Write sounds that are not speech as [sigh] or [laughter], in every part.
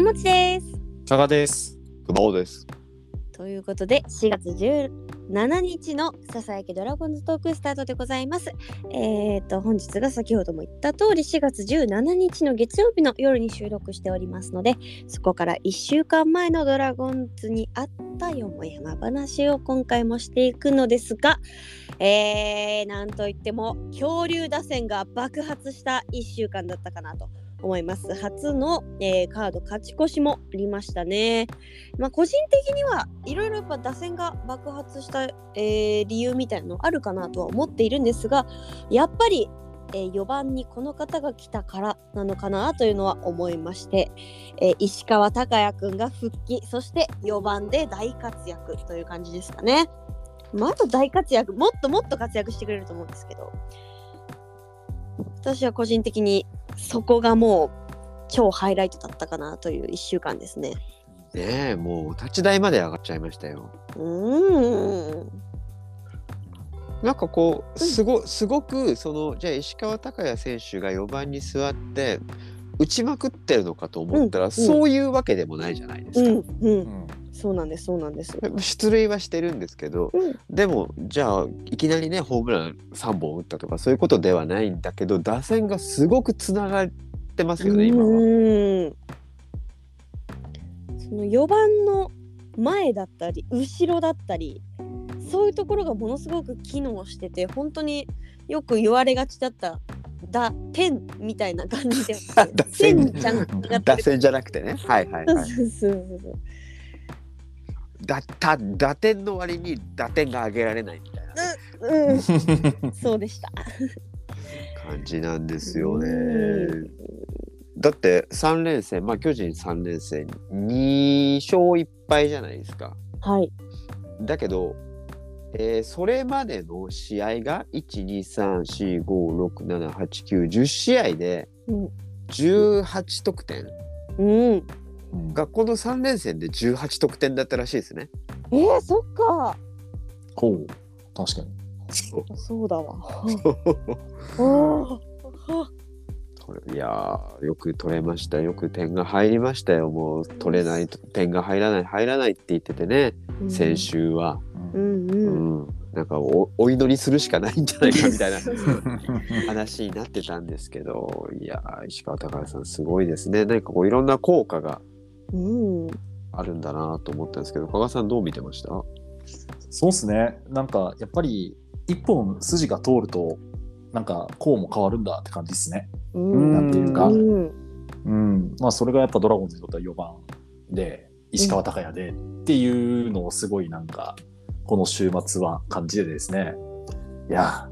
桃地です。佐賀です。熊尾です。ということで4月17日のささやきドラゴンズトークスタートでございます。えっ、と本日が先ほども言った通り4月17日の月曜日の夜に収録しておりますのでそこから1週間前のドラゴンズにあったよもやま話を今回もしていくのですが、えー、なんといっても恐竜打線が爆発した1週間だったかなと。思います初の、えーカード勝ち越しもありましたね。まあ、個人的にはいろいろやっぱ打線が爆発した、えー理由みたいなのあるかなとは思っているんですがやっぱり、えー4番にこの方が来たからなのかなというのは思いまして、えー石川昂弥君が復帰そして4番で大活躍という感じですかね。まあ、あと大活躍もっともっと活躍してくれると思うんですけど私は個人的にそこがもう超ハイライトだったかなという1週間ですね。ねえ、もう立ち台まで上がっちゃいましたよ。うーんなんかこう、うんすご、すごく、その、じゃあ石川昂弥選手が4番に座って。打ちまくってるのかと思ったら、うんそういうわけでもないじゃないですか。うんううんん。そうなんですそうなんです。出塁はしてるんですけど、うんでもじゃあいきなりねホームラン3本打ったとかそういうことではないんだけど打線がすごくつながってますよね今は。うんその4番の前だったり後ろだったりそういうところがものすごく機能してて本当によく言われがちだった打点みたいな感じで打線線じゃなくて打線じゃなくてね。はいはいはい。そうそうそうだた打点の割に打点が上げられないみたいなうん、そうでした。感じなんですよねう。だって3連戦まあ巨人3連戦2勝1敗じゃないですか。はい。だけど、えーそれまでの試合が12345678910試合でうん。18得点うん、がこの3連戦で18得点だったらしいですね。えー、そっか。ほう。確かに。そうだわ。おーこれいやーよく取れましたよく点が入りましたよもう取れないと点が入らない入らないって言っててね先。週は、うんううん。んなんかおお祈りするしかないんじゃないかみたいな [laughs] 話になってたんですけどいやー石川昂弥さんすごいですね何かこういろんな効果がうん。あるんだなと思ったんですけど加賀さんどう見てました？そうっすね。なんか、やっぱり、一本筋が通ると、なんか、こうも変わるんだって感じですね。うん。なんていうかうん。うん。まあ、それがやっぱドラゴンズにとっては4番で、石川昂弥でっていうのをすごいなんか、この週末は感じてですね。いや、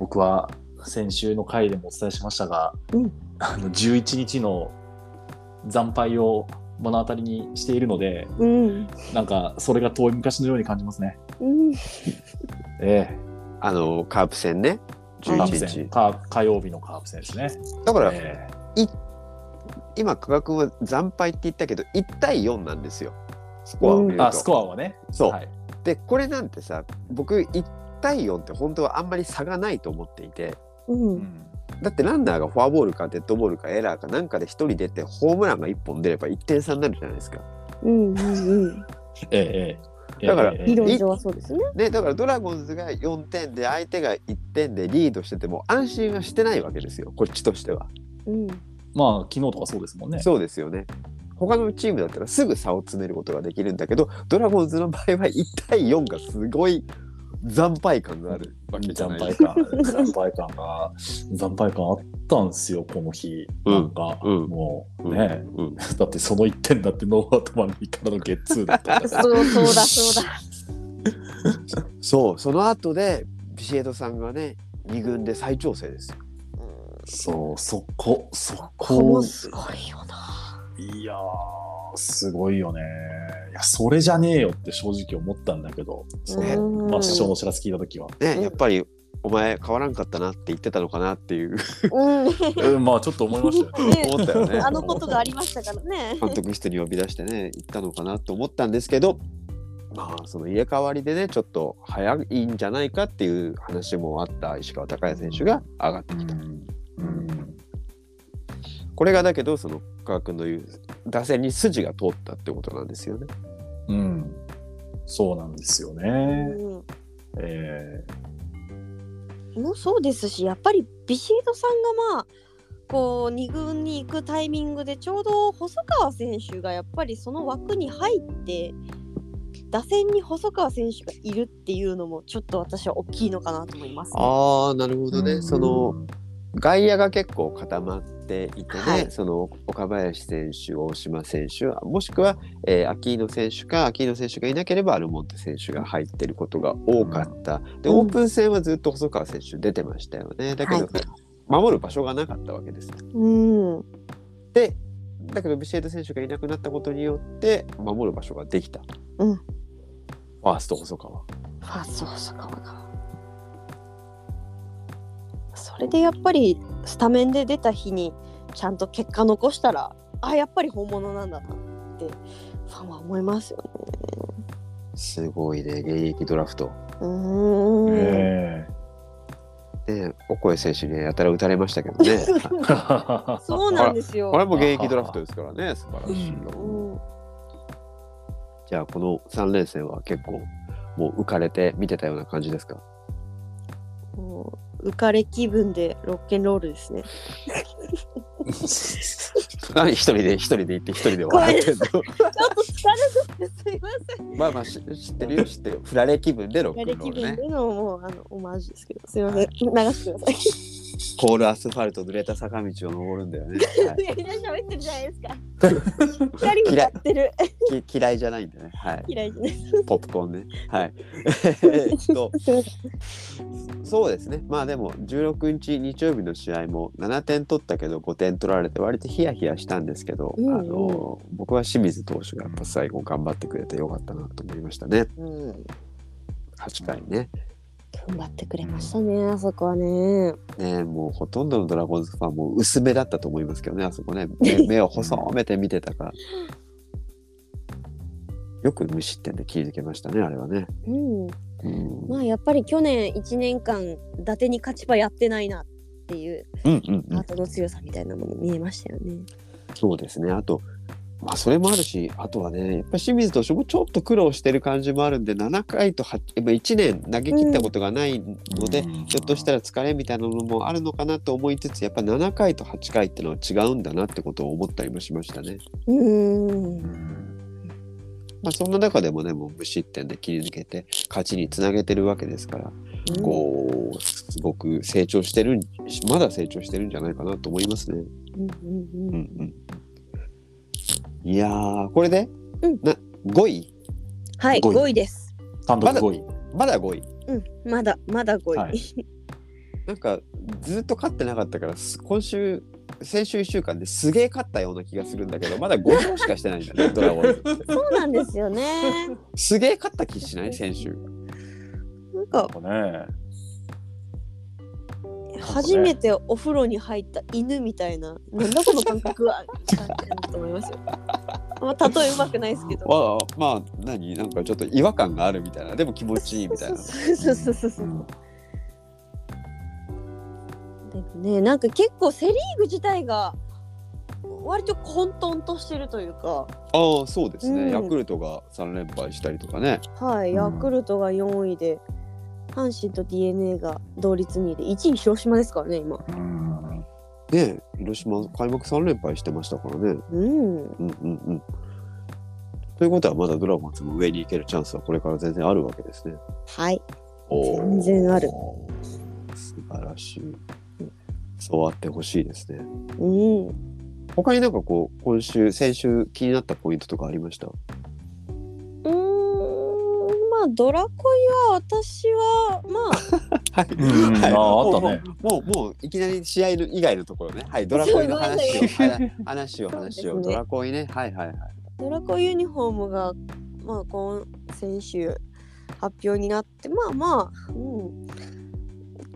僕は先週の回でもお伝えしましたが、うんあの11日の惨敗を目の当たりにしているので、うん。なんかそれが遠い昔のように感じますね。うん。えあのカープ戦ねえ、カープ11戦日か火曜日のカープ戦ですね。だから、え今加賀君は惨敗って言ったけど1対4なんですよスコアを見ると、えあスコアはね。そうはい。でこれなんてさ僕1対4って本当はあんまり差がないと思っていてう。うんんだってランナーがフォアボールかデッドボールかエラーかなんかで1人出てホームランが1本出れば1点差になるじゃないですか。うん。うん。[laughs] ええええ。だから上はそうですね。ね、だからドラゴンズが4点で相手が1点でリードしてても安心はしてないわけですよこっちとしては。うん。まあ昨日とかそうですもんね。そうですよね。他のチームだったらすぐ差を詰めることができるんだけどドラゴンズの場合は1対4がすごい惨敗感がある。わけじゃ惨ない敗感、惨敗感が、惨敗感あったんですよ、この日。うん。なんか、うん。もううん。ね、うん。だってその1点だってノーアウト満塁からのゲッツーだったから。そうそうだそうだ。そうその後でビシエドさんがね2軍で再調整ですよ。そう、そこ、そこ。こも、すごいよな。いやー、すごいよね。いや、それじゃねえよって正直思ったんだけど、その、うんまあ、師匠の知らせ聞いたときは。うんねやっぱりお前変わらんかったなって言ってたのかなっていううん。[laughs] うん、まあ、ちょっと思いましたよ [laughs] ね。ね思ったよねあのことがありましたからね。監督室に呼び出してね言ったのかなと思ったんですけどまあその入れ替わりでねちょっと早いんじゃないかっていう話もあった石川昂弥選手が上がってきた。うんうんこれがだけどその加賀君の言う打線に筋が通ったってことなんですよね。うん。そうなんですようね。んえもそうですしやっぱりビシエドさんがまあこう2軍に行くタイミングでちょうど細川選手がやっぱりその枠に入って打線に細川選手がいるっていうのもちょっと私は大きいのかなと思います、ね。ああなるほーどね。その外野が結構固まっていてね、はいその岡林選手、大島選手、もしくは、えー、秋野選手か、秋野選手がいなければアルモンテ選手が入ってることが多かった。で、うんオープン戦はずっと細川選手出てましたよね。だけど、はい守る場所がなかったわけです。うんで、だけどビシエド選手がいなくなったことによって、守る場所ができた。うんファースト細川。ファースト細川が。それでやっぱりスタメンで出た日にちゃんと結果残したらあやっぱり本物なんだなってファンは思いますよね。すごいね、現役ドラフト。うーん。えね、オコエ選手にはやたら打たれましたけどね。え [laughs] そうなんですよ。これも現役ドラフトですからね、素晴らしいよ。うんじゃあ、この3連戦は結構、もう浮かれて見てたような感じですか？もう浮かれ気分でロッケンロールですね。何 [laughs] 一人で、一人で行って、一人で笑ってんのちょっと疲れててすいません。まあまあ、し知ってるよ、知ってるよ。振られ気分でロッ浮かクンロールね。れ気分でのもうあのオマージュですけどすいません流してください。コールアスファルト濡れた坂道を登るんだよね。[laughs] はい喋ってるじゃないですか。しっかり歌ってる。[laughs] き嫌いじゃないんでね。はい。嫌いじゃない。ポップコーンね。はい。[laughs] えっと、そうですね。まあでも、16日日曜日の試合も7点取ったけど5点取られて割とヒヤヒヤしたんですけど、うんうんあの僕は清水投手がやっぱ最後頑張ってくれてよかったなと思いましたね。うん。8回ね。頑張ってくれましたね、あそこはね。ねもうほとんどのドラゴンズファンも薄めだったと思いますけどね、あそこね。目 [laughs] 目を細めて見てたから。よく無失点で切り抜けましたね、あれはね。うん。うんまあやっぱり去年1年間伊達に勝ち場やってないなっていううんうんうん後の強さみたいなもの見えましたよね。そうですね。あと、まあ、それもあるし、あとはね、やっぱり清水投手もちょっと苦労してる感じもあるんで、7回と8、やっぱ1年投げ切ったことがないので、うんひょっとしたら疲れみたいなのもあるのかなと思いつつ、やっぱ7回と8回ってのは違うんだなってことを思ったりもしましたね。うんんまあ、そんな中でもね、もう無失点で切り抜けて、勝ちにつなげてるわけですから、こう、すごく成長してるん、まだ成長してるんじゃないかなと思いますね。うんうんううんんうん。いやー、これで、うんな5位？はい、5位5位です。単独5位。まだ5位。うん、まだ、まだ5位。はいなんかずっと勝ってなかったからす今週先週1週間ですげえ勝ったような気がするんだけどまだ5勝しかしてないんだね [laughs] ドラゴンそうなんですよね。すげえ勝った気しない？先週なんか、ね初めてお風呂に入った犬みたいな、なんだこの感覚は、と思いますよ。[laughs] まあ、例えうまくないですけど。まあまあ何？なんかちょっと違和感があるみたいな。でも気持ちいいみたいな。そうそうそうそうそう。う。ん。ね、なんか結構セ・リーグ自体が割と混沌としてるというか、ああそうですね、うん。ヤクルトが3連敗したりとかね。はい、うん。ヤクルトが4位で、阪神と d n a が同率2位で、1位広島ですからね、今。うんね広島開幕3連敗してましたからねうん。うんうんうんということはまだドラゴンズも上に行けるチャンスはこれから全然あるわけですねはい。全然ある素晴らしい。そうあってほしいですね。うん。他になんかこう、今週、先週気になったポイントとかありました？あ、ドラコイは私は、まあ、[laughs] はい。うんはいああったねもう、もう、もういきなり試合の以外のところね。はい。ドラコイの話を、すごいはい話を、話を。ねドラコイね。はいはいはい。ドラコイユニフォームが、まあ、今先週発表になって、まあまあ、うん。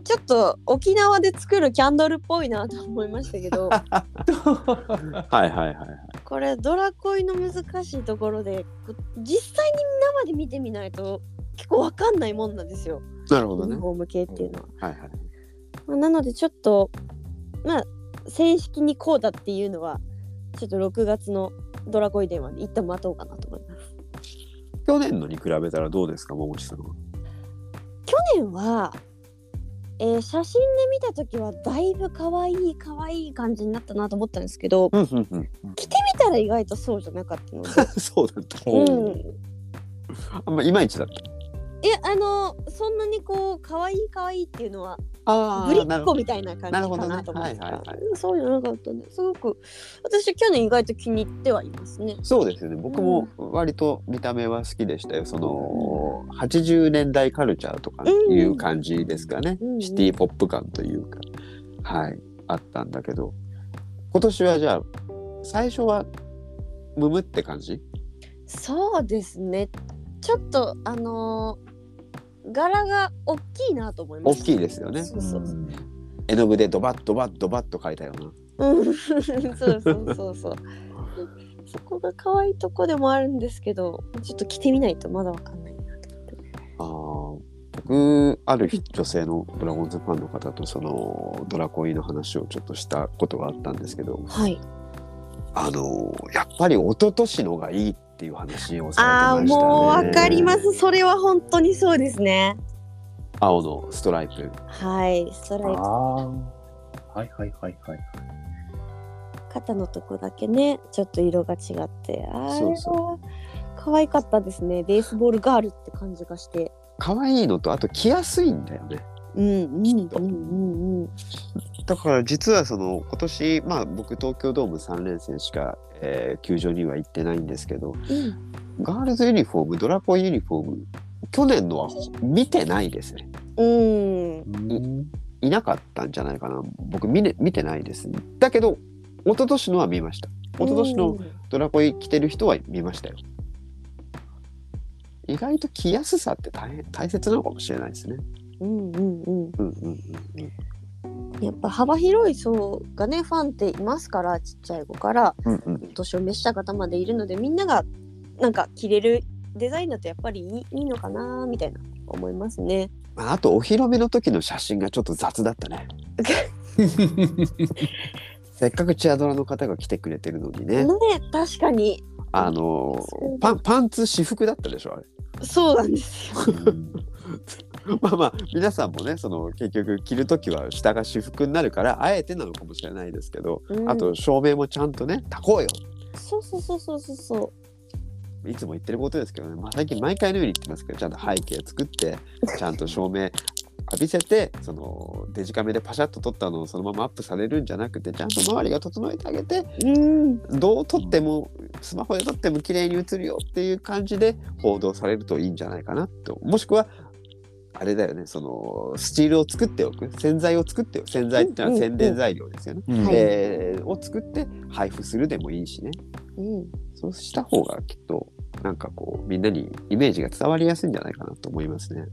ちょっと沖縄で作るキャンドルっぽいなと思いましたけどはいはいはいはい。これドラコイの難しいところでこ実際に生で見てみないと結構わかんないもんなんですよなるほどね。ユニフォーム系っていうのは。はいはい。まあ、なのでちょっとまあ正式にこうだっていうのはちょっと6月のドラゴイデンは一旦待とうかなと思います。去年のに比べたらどうですか、桃地さんは？去年は、えー写真で見た時はだいぶ可愛い可愛い感じになったなと思ったんですけどうんうんうん。着てみたら意外とそうじゃなかったので、[laughs] そうだった。うん、あんまいまいちだった。いやあのそんなにこう可愛い可愛いっていうのはあぶりっ子みたいな感じかなと思ってたはいはいはいうんそうじゃなかったんですごく私去年意外と気に入ってはいますね。そうですよね。僕も割と見た目は好きでしたよ。その80年代カルチャーとかいう感じですかね。うんシティポップ感というか、はい、あったんだけど、今年はじゃあ最初はムムって感じ？そうですねちょっとあのー柄が大きいなと思いました。大きいですよね。そうそうそう。絵の具でドバッドバッドバッと描いたような。うん、そうそうそうそう。そこが可愛いとこでもあるんですけど、ちょっと着てみないとまだわかんないなと思って。あー僕ある女性のドラゴンズファンの方とそのドラコイの話をちょっとしたことがあったんですけどはい。あのやっぱり一昨年のがいいっていう話をあさあれてましたね。もうわかります。それは本当にそうですね。青のストライプ。はい。ストライプああ。はいはいはいはい。肩のとこだけね、ちょっと色が違って、あれそうそは可愛かったですね。ベースボールガールって感じがして。可愛いのとあと着やすいんだよね。うんうんきっとうんうんうん。だから実はその今年まあ僕東京ドーム3連戦しか、えー球場には行ってないんですけどうん。ガールズユニフォームドラコイユニフォーム去年のはほ見てないですね。うん。うんいなかったんじゃないかな。僕見,、ね、見てないです。だけど一昨年のは見ました。一昨年のドラコイ着てる人は見ましたよ。意外と着やすさって大変大切なのかもしれないですねうんうんうん。うんうんうんうんやっぱ幅広い層がねファンっていますからちっちゃい子からうんうん年を召した方までいるのでみんながなんか着れるデザインだとやっぱりいいいいのかなみたいな思いますね。まああとお披露目の時の写真がちょっと雑だったね。[laughs] せっかくチアドラの方が来てくれてるのにね。ね確かに。あのパンパンツ私服だったでしょあれ。そうなんですよ。[laughs] まあまあ皆さんもねその結局着る時は下が私服になるからあえてなのかもしれないですけど、うん。あと照明もちゃんとね炊こうよ。そうそうそうそうそうそう。いつも言ってることですけどね、まあ、最近毎回のように言ってますけどちゃんと背景作ってちゃんと照明浴びせてそのデジカメでパシャッと撮ったのをそのままアップされるんじゃなくてちゃんと周りが整えてあげてうん。どう撮ってもスマホで撮っても綺麗に映るよっていう感じで報道されるといいんじゃないかなともしくはあれだよねそのスチールを作っておく。洗剤を作っておく。洗剤ってのは宣伝材料ですよね、うん。はい。でを作って配布するでもいいしね。うん。そうした方がきっとなんかこうみんなにイメージが伝わりやすいんじゃないかなと思いますね。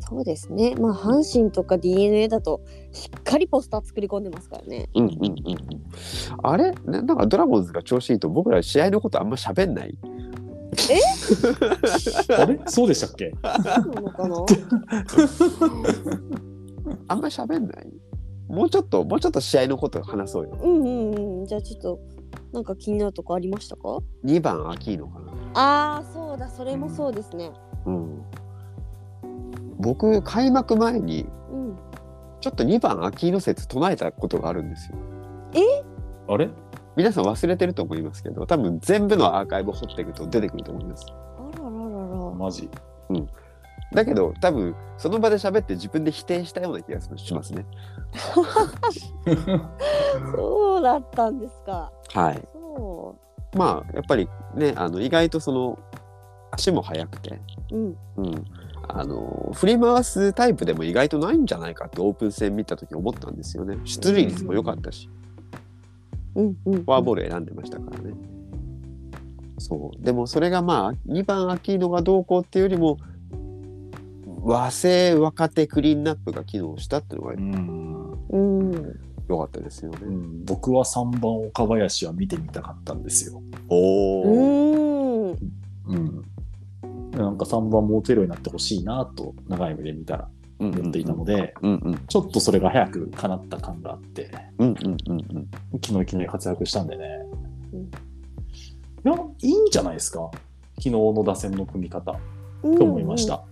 そうですね。まあ阪神とか DNA だとしっかりポスター作り込んでますからね。うんうんうんうん。あれ？ななんかドラゴンズが調子いいと僕ら試合のことあんま喋んない？[laughs] あれ？そうでしたっけ？そうなのかな？[laughs] あんま喋んない？もうちょっともうちょっと試合のこと話そうよ。うんうんうん。じゃあちょっとなんか気になるとこありましたか？2番アキーノかな。ああそうだそれもそうですね。うん。僕開幕前にうん。ちょっと2番アキーノ説唱えたことがあるんですよ。あれ？皆さん忘れてると思いますけど多分全部のアーカイブ掘っていくと出てくると思います。あらららら。マジだけど多分その場で喋って自分で否定したような気がしますね。[laughs] そうだったんですか。はい。そまあやっぱりねあの意外とその足も速くて、う。うん。うん、あの振り回すタイプでも意外とないんじゃないかってオープン戦見た時思ったんですよね。出塁率も良かったし、うんうん。フォアボール選んでましたからね。そうでもそれがまあ2番アキーノがどうこうっていうよりも和製若手クリーンナップが機能したっていうのがうんうん。良かったですよね。うん僕は3番岡林は見てみたかったんですよ。おうお、ん。うん。なんか3番も打てるようになってほしいなと長い目で見たらうん思っていたので、うんうん。ちょっとそれが早く叶った感があって、うんうんうんうん。昨日いきなり活躍したんでね。うん。いや、いいんじゃないですか？昨日の打線の組み方。うんと思いました。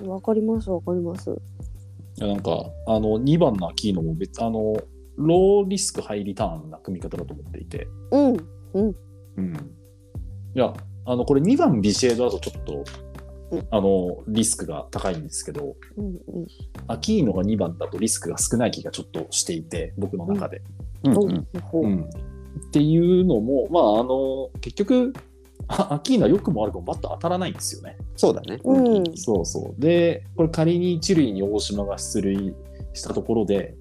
うんわかりますわかります。いやなんかあの2番のアキーノも別あのローリスクハイリターンな組み方だと思っていて、うんうん、いやあのこれ2番ビシエドだとちょっと、うんあのリスクが高いんですけどうんうんアキーノが2番だとリスクが少ない気がちょっとしていて僕の中で。っていうのもまああの結局あアキーノは良くも悪くもバット当たらないんですよね。そうだね。うんそうそう。で、これ仮に一塁に大島が出塁したところで、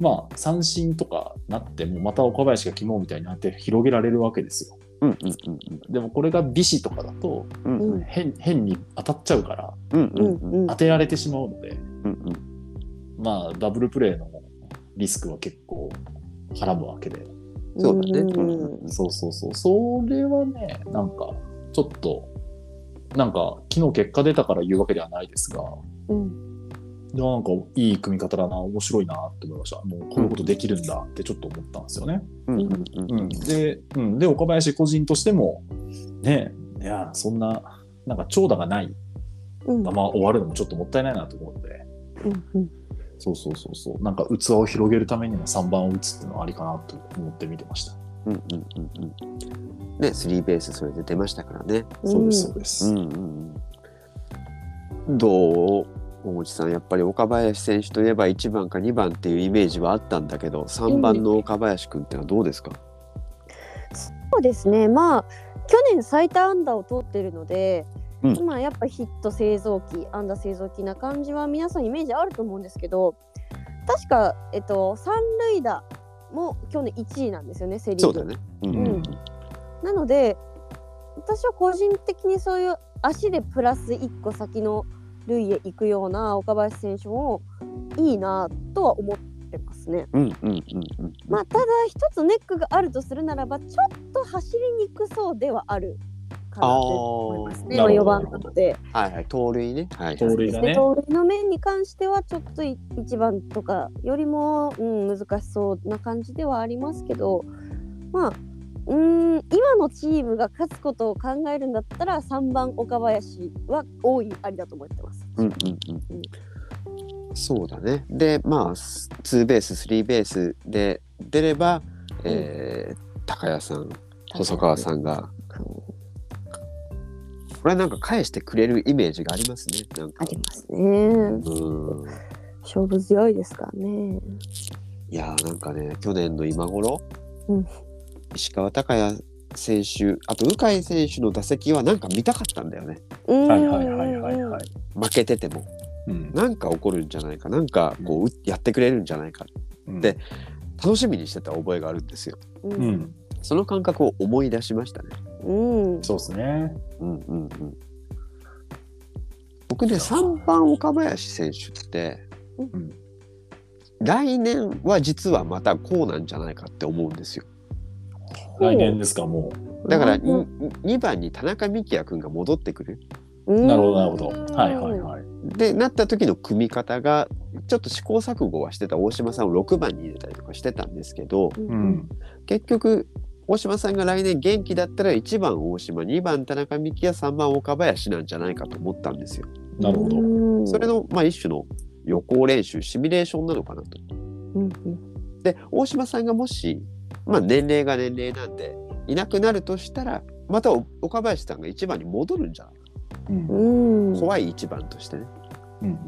まあ三振とかなっても、また岡林が昨日みたいになって広げられるわけですよ。うんうんうんでもこれがビシとかだとうんうんうん変変に当たっちゃうからうんううんんうん当てられてしまうので、うんまあダブルプレーのリスクは結構はらむわけで。そうだね。うんそうそうそう。それはね、なんかちょっと、なんか昨日結果出たから言うわけではないですが、うなんかいい組み方だな、面白いなって思いました。もうこういうことできるんだってちょっと思ったんですよね。うん。うん。うん、で、うん、で、岡林個人としても、ね、いや、そんな、なんか長打がない。うん。まま終わるのもちょっともったいないなと思うので、うん。うん。そうそうそうそう、なんか器を広げるためにも3番を打つっていうのはありかなと思って見てました。うん。うん。うん。うんね、スリーベースそれで出ましたからね。そうです、そうです。うん。うん。うん。どう？桃地さんやっぱり岡林選手といえば1番か2番っていうイメージはあったんだけど3番の岡林君ってのはどうですか、そうですね。まあ去年最多安打を取ってるので、うん。今やっぱヒット製造機安打製造機な感じは皆さんイメージあると思うんですけど確か、えっと、三塁打も去年1位なんですよねセ・リーグ。ね。うんうんなので私は個人的にそういう足でプラス1個先の塁へ行くような岡林選手もいいなとは思ってますね。うんうんうんうんまあただ一つネックがあるとするならばちょっと走りにくそうではあるかなと思いますね。まあ、4あーなるほど番なので。はいはい盗塁ね。はい盗塁がねで盗塁の面に関してはちょっと1番とかよりも、うん、難しそうな感じではありますけどまあうーん今のチームが勝つことを考えるんだったら3番岡林は大いありだと思ってます。うんうんうんうんそうだね。でまあスツーベーススリーベースで出れば、えー高谷さん細川さんがこれはなんか返してくれるイメージがありますね。なんかありますね。うん勝負強いですからね。いやーなんかね去年の今頃、うん石川昂弥選手あと鵜飼選手の打席はなんか見たかったんだよね。うん。はいはいはいはいはい。負けてても。うん。なんか起こるんじゃないか。なんかこううやってくれるんじゃないか。うん。で楽しみにしてた覚えがあるんですよ。ううん。ん、その感覚を思い出しましたね。うん。そうですね。うんうんうん。僕ね3番岡林選手って、ん。来年は実はまたこうなんじゃないかって思うんですよ来年ですか、もだからうん2番に田中幹也君が戻ってくるう。なるほど、なるほど。はいはいはい。でなった時の組み方がちょっと試行錯誤はしてた大島さんを6番に入れたりとかしてたんですけどううんん。結局大島さんが来年元気だったら1番大島2番田中幹也3番岡林なんじゃないかと思ったんですよ。なるほど。うんそれの、まあ、一種の予行練習シミュレーションなのかなと。うんで大島さんがもし、まあ、年齢が年齢なんでいなくなるとしたらまた岡林さんが1番に戻るんじゃないうんううんん怖い1番としてね。うん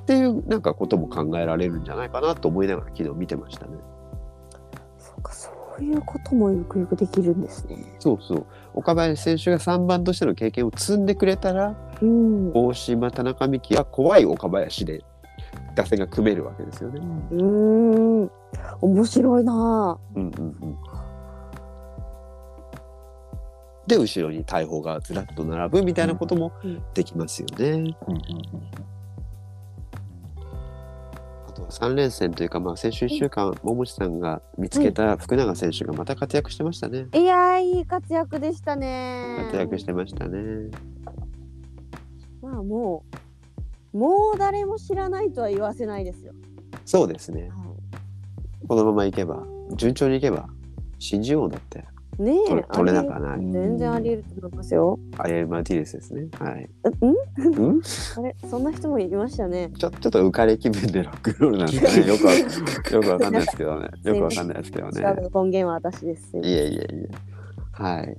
っていうなんかことも考えられるんじゃないかなと思いながら昨日見てましたね。そうかそういうこともよくよくできるんですね。そうそう岡林選手が3番としての経験を積んでくれたらうん大島田中美希は怖い岡林で打線が組めるわけですよね。うん面白いなうんうんうん、で後ろに大砲がずらっと並ぶみたいなこともうんできますよね。うんうんあとは3連戦というか、まあ、先週1週間桃地さんが見つけた福永選手がまた活躍してましたね。いやーいい活躍でしたね。活躍してましたね。まあもうもう誰も知らないとは言わせないですよ。そうですね。はこのままいけば順調にいけば新人王だってねえ取れ取れなありかない。全然あり得ると思いますよ。アリエル・マルティネスですね。はい。うん？うん？[laughs] あれそんな人もいましたね。ちょちょっと浮かれ気分でロックンロールなんですかね。よくわ [laughs] よくわかんないですけどね。よくわかんないですけどね。根源は私です。すいませんいえいえいえ。はい。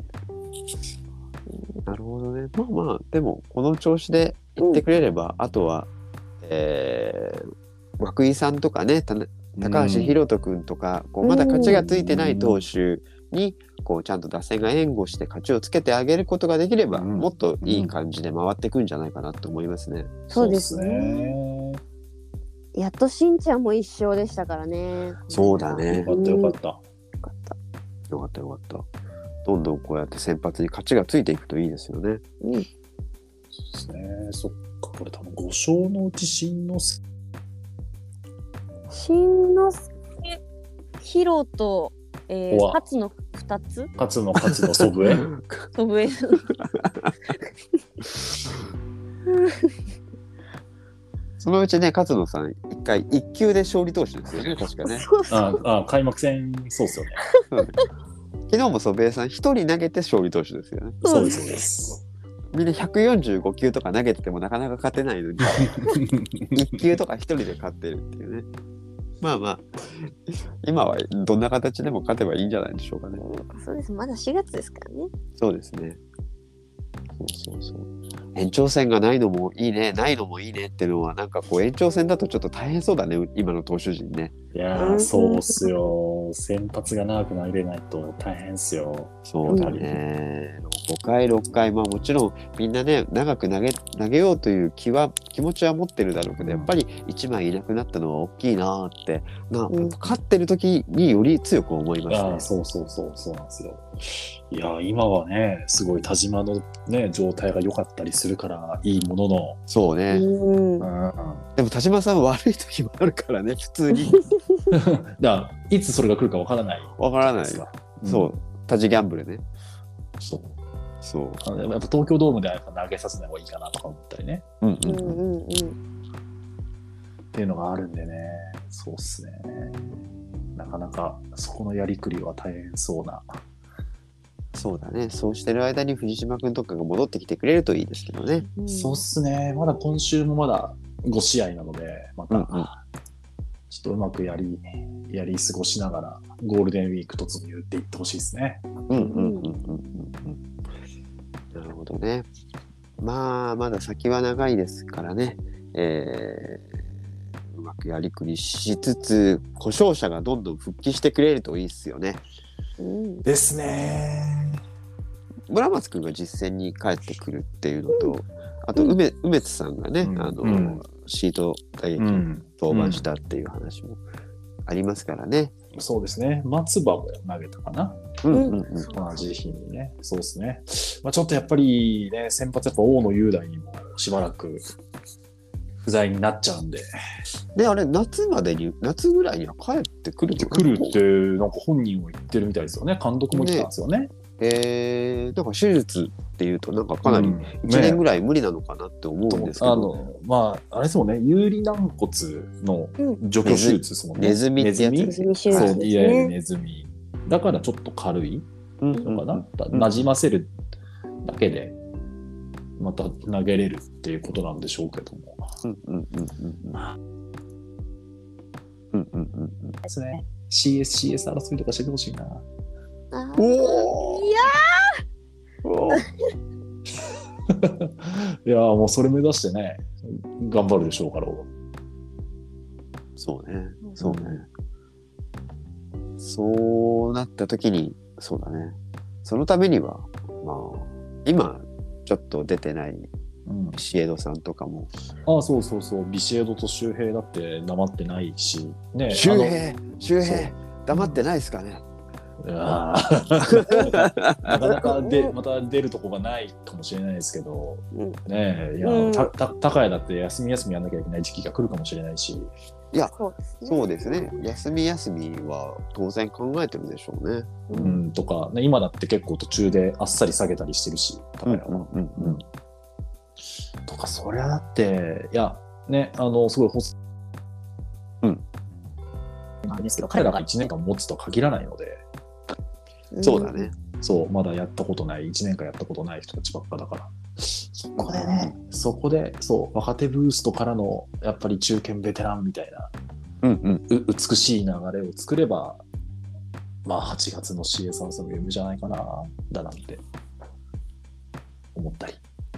なるほどね。まあまあ、でも、この調子で言ってくれれば、あとは、えー、涌井さんとかね、た高橋宏斗君とか、こうまだ勝ちがついてない投手に、こうちゃんと打線が援護して勝ちをつけてあげることができれば、うんもっといい感じで回っていくんじゃないかなと思いますね。そうですね。ね。やっとしんちゃんも一勝でしたからね。そうだねよかったよかった。よかった。よかったよかった。どんどんこうやって先発に勝ちがついていくといいですよね。うん。ですね。そっか、これ多分5勝のうち新之助。しんのすけ、ヒロと、えー、勝の二つ？勝の勝の祖父江。飛ぶえ。[laughs] そのうちね、勝野さん、一回一球で勝利投手ですよね、確かね。そうそう。ああ、開幕戦、そうっすよね。昨日も祖父江さん、一人投げて勝利投手ですよね。そうです、そうです。みんな145球とか投げててもなかなか勝てないのに、[laughs] 1球とか一人で勝ってるっていうね。まあまあ、今はどんな形でも勝てばいいんじゃないでしょうかね。そうです。まだ4月ですからね。そうですね。そうそうそう。延長戦がないのもいいね、ないのもいいねっていうのは、なんかこう延長戦だとちょっと大変そうだね、今の投手陣ね。いやー、そうっすよ。先発が長く投げれないと大変っすよ。そうだね。5回、6回、まあもちろんみんなね、長く投げ投げようという気は、気持ちは持ってるだろうけど、やっぱり1枚いなくなったのは大きいなーって、なうん勝ってる時により強く思いますねああ、。そうそうそう、そうなんですよ。いやー、今はね、すごい田島のね、状態が良かったりするからいいものの、そうね。うんう。ん。でも田島さんは悪い時もあるからね、普通に。[laughs] [laughs] だから、いつそれが来るかわからない。わからない。ですか。そう、タジギャンブルね。そう。そう。あのやっぱ東京ドームではやっぱ投げさせない方がいいかなとか思ったりね。うんうんうんうん。っていうのがあるんでね、そうっすね。なかなかそこのやりくりは大変そうな。そうだね。そうしてる間に藤島君とかが戻ってきてくれるといいですけどね。うんそうっすね。まだ今週もまだ5試合なので、また、うんうんちょっとうまくやり、やり過ごしながら、ゴールデンウィーク突入っていってほしいですね。うんうんうんうんうんうん。なるほどね。まあ、まだ先は長いですからね。えー、うまくやりくりしつつ、故障者がどんどん復帰してくれるといいっすよね。うんですね。村松君が実戦に帰ってくるっていうのと、あと梅梅津さんがね、うんあの、うんシート打撃うん。登板したっていう話もありますからね。そうですね。松葉も投げたかな。うんうんうん。同じ日にね。そうですね。まあ、ちょっとやっぱりね、先発やっぱ大野雄大にもしばらく不在になっちゃうんで、で、あれ、夏までに、夏ぐらいには帰ってくるって来るってなんか本人も言ってるみたいですよね。監督も言ってたんですよね。えー、なんか手術っていうと、なんかかなりうん1年ぐねらい無理なのかなって思うんですけあど、のまああれですもんね有利軟骨のうん除去手術ですもんね。ネズミってやつネズミ？ネズミ手そういわゆるね。ネズミ。だからちょっと軽いうんのかな？うんなじませるだけでまた投げれるっていうことなんでしょうけども。うんうんうんうんうんうんうんうんですね。CSCS 争いとかしててほしいな。あおおいやおーいやー [laughs] もうそれ目指してね、頑張るでしょうから。そうね、そうね。そうなった時に、そうだね。そのためには、まあ、今、ちょっと出てないうん、シエドさんとかも。ああ、そうそうそう。ビシエドと周平だって黙ってないし、ね。周平？周平？黙ってないですかね？あのいやーなかなかでまた出るとこがないかもしれないですけど、うんねえ、いや、うんたた高谷だって休み休みやんなきゃいけない時期が来るかもしれないし、そうですね。そうですね。休み休みは当然考えてるでしょうね。ううんん、とか、ね、今だって結構途中であっさり下げたりしてるし、高谷は。うんうんうんとか、そりゃだって、いや、ね、あの、すごいうん。なんですけど、彼らが1年間持つとは限らないので、そうだね。そう、まだやったことない、1年間やったことない人たちばっかだから。そこでね、そこで、そう、若手ブーストからの、やっぱり中堅ベテランみたいな、うんうん。う美しい流れを作れば、まあ、8月の CS アンサム夢じゃないかな、だなんて、思ったり。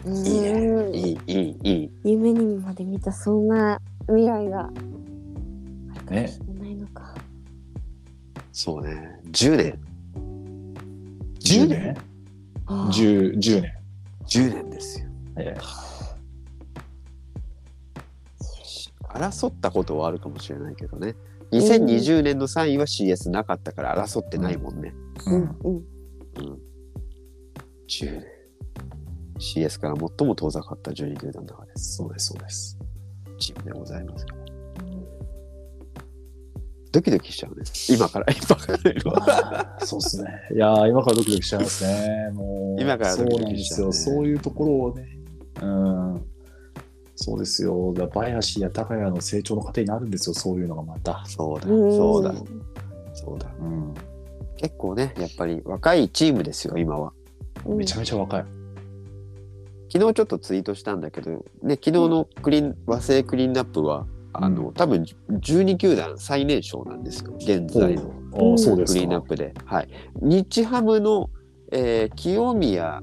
うんいいね。いい、いい、いい。夢にまで見たそんな未来があるかもねしれないのか。そうね。10年。10年？あー 10, ?10 年。10年ですよ。え争ったことはあるかもしれないけどね。2020年の3位は CS なかったから争ってないもんね。えうんうん。うん。10年。CS から最も遠ざかった12球団の中です。そうです、そうです。チームでございますから。ドキドキしちゃうね。今から、[laughs] 今から。そうですね。いやー今からドキドキしちゃいますね。もう。今からドキドキしちゃうねそうなんですよ。そういうところをね。うん。そうですよ。だバヤシや高谷の成長の過程になるんですよ。そういうのがまた。そうだ、うんそうだ、そうだ。うん。結構ね、やっぱり若いチームですよ、今は。うんめちゃめちゃ若い。昨日ちょっとツイートしたんだけど、ね、昨日のクリーン和製クリーンナップは、あの、うん多分12球団最年少なんですよ、現在の。クリーンナップで。はい。日ハムの、えー清宮、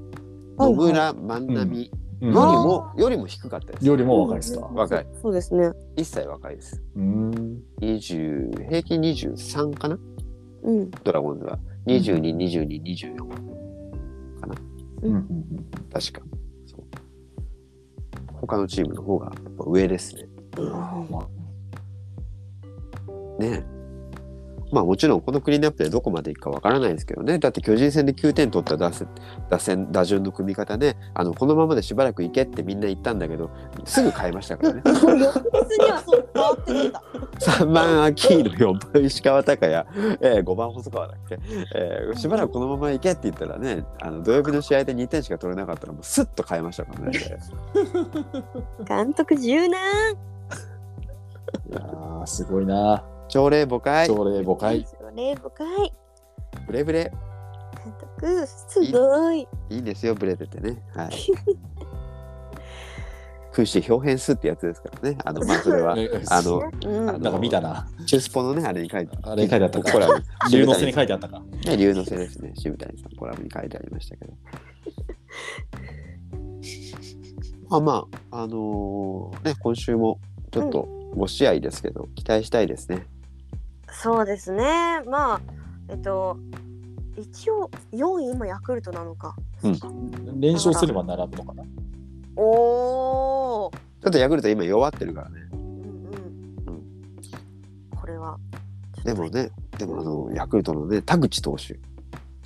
野村、万波うんよりも、よりも低かったです。よりも若いですか。若い。そうですね。一歳若いです。うん。20、平均23かな？うん。ドラゴンズは。22、22、24。うんうん確か。そう。他のチームの方がやっぱ上ですね。ねまあもちろんこのクリーンアップでどこまでいくかわからないですけどね。だって巨人戦で9点取った打線打線打順の組み方ね、あのこのままでしばらくいけってみんな言ったんだけど、すぐ変えましたからね。[laughs] 翌日にはそう変わってるんだ。3番アキーノ、4番石川昂弥、えー、5番細川だっけ、えーしばらくこのままいけって言ったらね、あの土曜日の試合で2点しか取れなかったらもうスッと変えましたからね。[laughs] [laughs] 監督柔軟。いやーすごいな。朝礼誤解、朝礼誤解。例深い。ブレブレ。監督、すごい。いいんですよ、ブレててね。はい。[laughs] 空詞表変数ってやつですからね。あの、まあ、それは、えあの、なんか見たな。チュースポのね、あれに書いてあれに書いてあったかコラム。竜の背に書いてあったか。ね、竜の背ですね。渋谷さん、コラムに書いてありましたけど。まあまあ、あのーね、今週もちょっと5試合ですけど、期待したいですね。そうですね。まあ、えっと、一応4位今ヤクルトなのか。うん連勝すれば並ぶのかな。おお。ちょっとヤクルト今弱ってるからね。うんうん。これは。でもね、でもあの、ヤクルトのね、田口投手、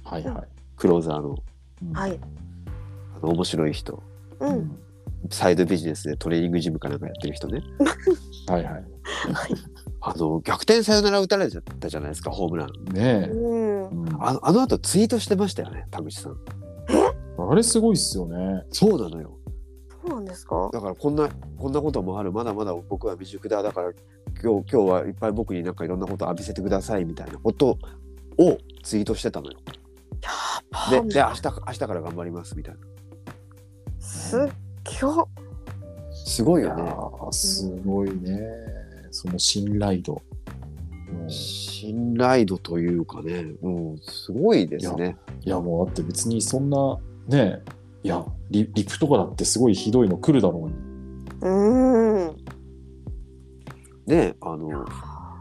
はいはい。クローザーの、うんはい。あの面白い人、う。うんんサイドビジネスでトレーニングジムかなんかやってる人ね。[laughs] はいはい。[laughs] あの、逆転サヨナラ打たれちゃったじゃないですか、ホームラン。ねえ。あのあの後ツイートしてましたよね、田口さん。あれすごいっすよね。そうなのよ。そうなんですか？だからこんな、こんなこともある。まだまだ僕は未熟だ。だから今日、今日はいっぱい僕になんかいろんなこと浴びせてくださいみたいなことをツイートしてたのよ。で、で、明日、明日から頑張りますみたいな。すっぎょ。すごいよね。ーすごいね。その信頼度。うん信頼度というかね、うん、すごいですね。いやもうだって別にそんなねいやリリプとかだってすごいひどいの来るだろうに。うん。ね、あの、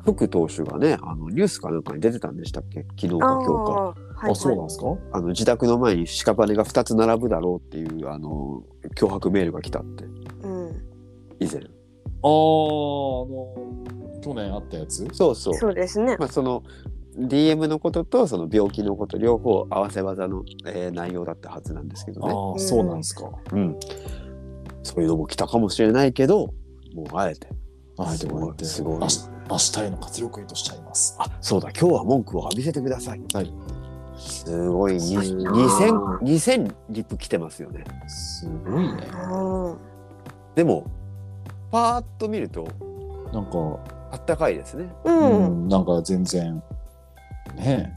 福投手がね、あのニュースかなんかに出てたんでしたっけ？昨日か今日か。はいあそうなんですか？あの自宅の前に屍が2つ並ぶだろうっていうあの脅迫メールが来たってうん。以前あーあの去年あったやつ？そうそう。そうですね。まあその DM のこととその病気のこと両方合わせ技の、えー内容だったはずなんですけどね、ああそうなんですか。うん、そういうのも来たかもしれないけどもうあえて。あえてこうやってすごい明日明日への活力へとしちゃいます。あそうだ。今日は文句を浴びせてください。はい。すごい。にすごいな2000 2000リプ来てますよね。すごいね。うん。でもパーッと見るとなんか、あったかいですねう。うんん、なんか全然ね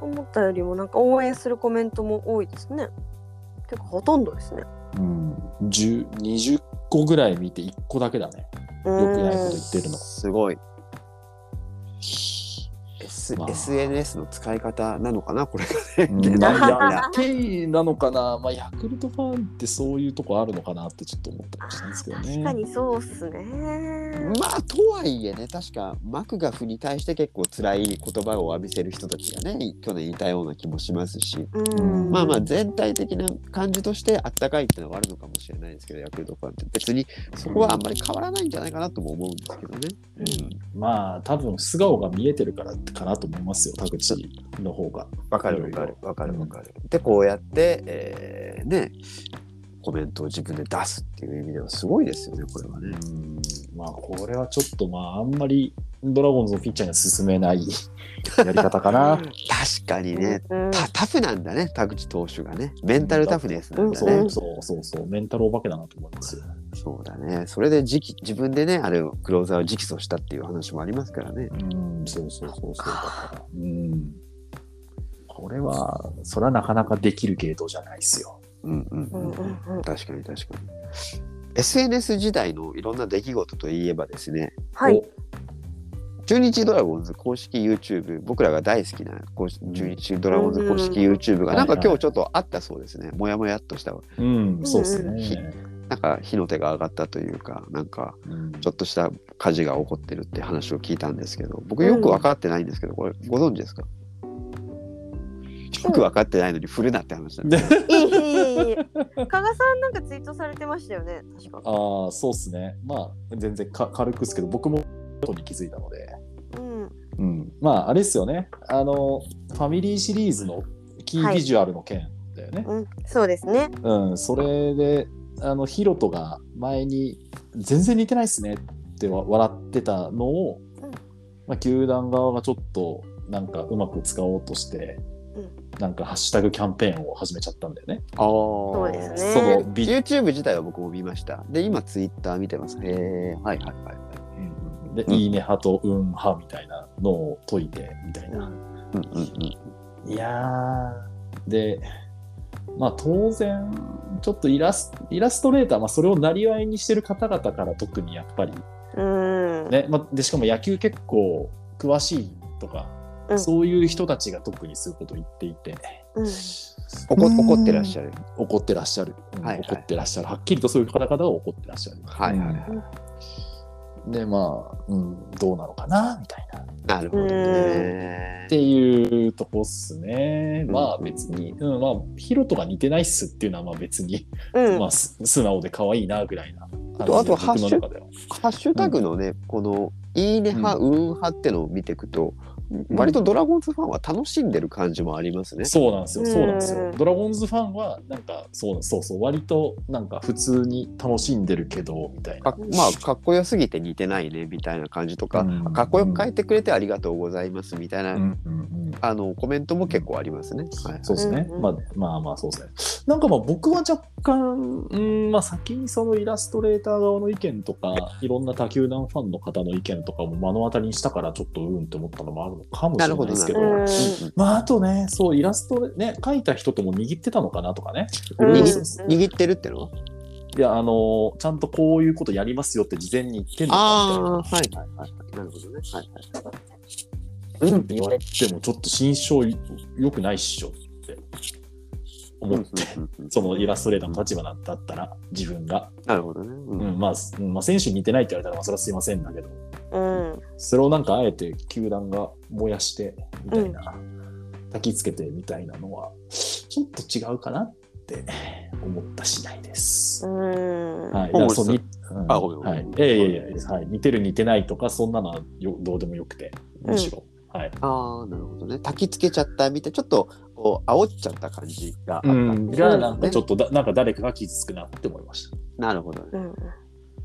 思ったよりもなんか応援するコメントも多いですね。結構ほとんどですね。うん、10 20個ぐらい見て1個だけだね。よよくないこと言ってるの。すごい。S まあ。SNS の使い方なのかなこれがね。うん。現代まあ、的なや経緯なのかな、まあ、ヤクルトファンってそういうとこあるのかなってちょっと思ったりしたんですけどね。確かにそうっすね。まあとはいえね確かマクガフに対して結構辛い言葉を浴びせる人たちがね去年いたような気もしますし、うん。まあまあ全体的な感じとしてあったかいっていうのはあるのかもしれないですけどヤクルトファンって。別にそこはあんまり変わらないんじゃないかなとも思うんですけどね。うん、まあ多分素顔が見えてるからかなと思いますよ田口の方が。わかるわかるわかるわかる。でこうやって、えーねコメントを自分で出すっていう意味ではすごいですよねこれはね。うんまあこれはちょっとまああんまりドラゴンズのピッチャーには進めないやり方かな。[laughs] 確かにね、うんタタフなんだね田口投手がねメンタルタフネスなんだね。そうそうそうそうメンタルお化けだなと思いますよ。そうだね。それで直自分でね、あれをクローザーを直訴したっていう話もありますからね。うんそうそうそうそうだから。うんこれはそれはなかなかできるゲートじゃないですよ。うんうんうんうんうん確かに確かに。SNS 時代のいろんな出来事といえばですね、はい。中日ドラゴンズ公式 YouTube、僕らが大好きな公式中日ドラゴンズ公式 YouTube が、なんか今日ちょっとあったそうですね。もやもやっとした、うんそうですね。なんか火の手が上がったというか、なんかうんちょっとした火事が起こってるって話を聞いたんですけど、僕よく分かってないんですけど、これご存知ですか？よく分かってないのに振るなって話なんですよ。いえいえいえいえ。加賀さんなんかツイートされてましたよね。確か。ああ、そうっすね。まあ、全然か軽くっすけど、僕もことに気づいたので。うん。うん。まあ、あれですよね。あの、ファミリーシリーズのキービジュアルの件だよね。うん。そうですね。うん。それで、あの、ヒロトが前に、全然似てないっすねってわ笑ってたのを、うんまあ、球団側がちょっと、なんかうまく使おうとして、うんなんかハッシュタグキャンペーンを始めちゃったんだよね。ああ。そうですねそのビ YouTube 自体は僕も見ました。で、今 Twitter 見てます。へえ、はいはいはい。で、うんいいね派とうん派みたいなのを解いてみたいな。うんうんいやー、で、まあ当然、ちょっとイラスイラストレーター、まあそれをなりわいにしてる方々から特にやっぱり、うん。ね、まあ、で、しかも野球結構詳しいとか、うんそういう人たちが特にそういうことを言っていて、うん。怒怒ってらっしゃる。怒ってらっしゃる、うんはいはい怒ってらっしゃる、はっきりとそういう方々が怒ってらっしゃる。はいはいはい。で、まあ、うん、どうなのかな、みたいな。なるほどねっ。ていうとこっすね。うんまあ別に、うん、まあヒロトが似てないっすっていうのはまあ別に、うん。まあす素直で可愛いなぐらいな。あとあと感じで僕の中ではハッシュタグのね、このいいね派、うん派ってのを見ていくと、割とドラゴンズファンは楽しんでる感じもありますね。そうなんですよ、そうなんですようん。ドラゴンズファンは、なんか、そうそうそう、割となんか普通に楽しんでるけど、みたいな。かまあかっこよすぎて似てないねみたいな感じとか、うんかっこよく書いてくれてありがとうございますみたいな、あのコメントも結構ありますね。はい、そうですね、まあまあまあそうですね。なんかまあ僕は若干、うんまあ、先にそのイラストレーター側の意見とか、いろんな他球団ファンの方の意見とかも目の当たりにしたから、ちょっとうんって思ったのもあるのかもしれないですけど、なるほどうん。まああとね、そう、イラストでね、描いた人とも握ってたのかなとかね。握握ってるっての？はいや、あのちゃんとこういうことやりますよって事前に言ってんのあかみたいな。あはい。はいはいなるほどね。はいはいうん。って言われてもちょっと心象良くないっしょって思って、そのイラストレーターの立場だったら自分が、なるほどね。うん。うん。まあ、うん。まあ選手に似てないって言われたらまあそれはすいません。だけどうん。それをなんかあえて球団が燃やしてみたいな、焚きつけてみたいなのはちょっと違うかなって思った次第です。うん。はい、だか本郷さんらそうにうんあごめんごめんはい、いやいやいやはい、似てる似てないとかそんなのはよどうでもよくてむしろ、はい、ああなるほどね。焚きつけちゃったみたいちょっとこう煽っちゃった感じがあったうん、がなんかちょっっとだ、なんか誰かが傷つくなって思いました。となるほどね。うん。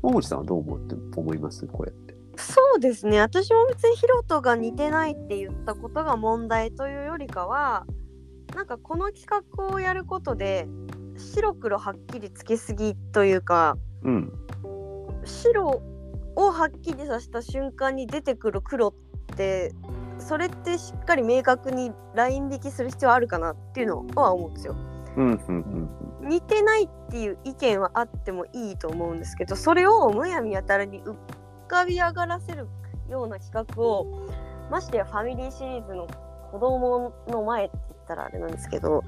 桃地さんはどう思って思います？これって。そうですね私も別にヒロトが似てないって言ったことが問題というよりかはなんかこの企画をやることで白黒はっきりつけすぎというかうん。白をはっきりさせた瞬間に出てくる黒ってそれってしっかり明確にライン引きする必要あるかなっていうのは思うんですよ。うんうん似てないっていう意見はあってもいいと思うんですけどそれをむやみやたらに浮かび上がらせるような企画をましてやファミリーシリーズの子供の前って言ったらあれなんですけど、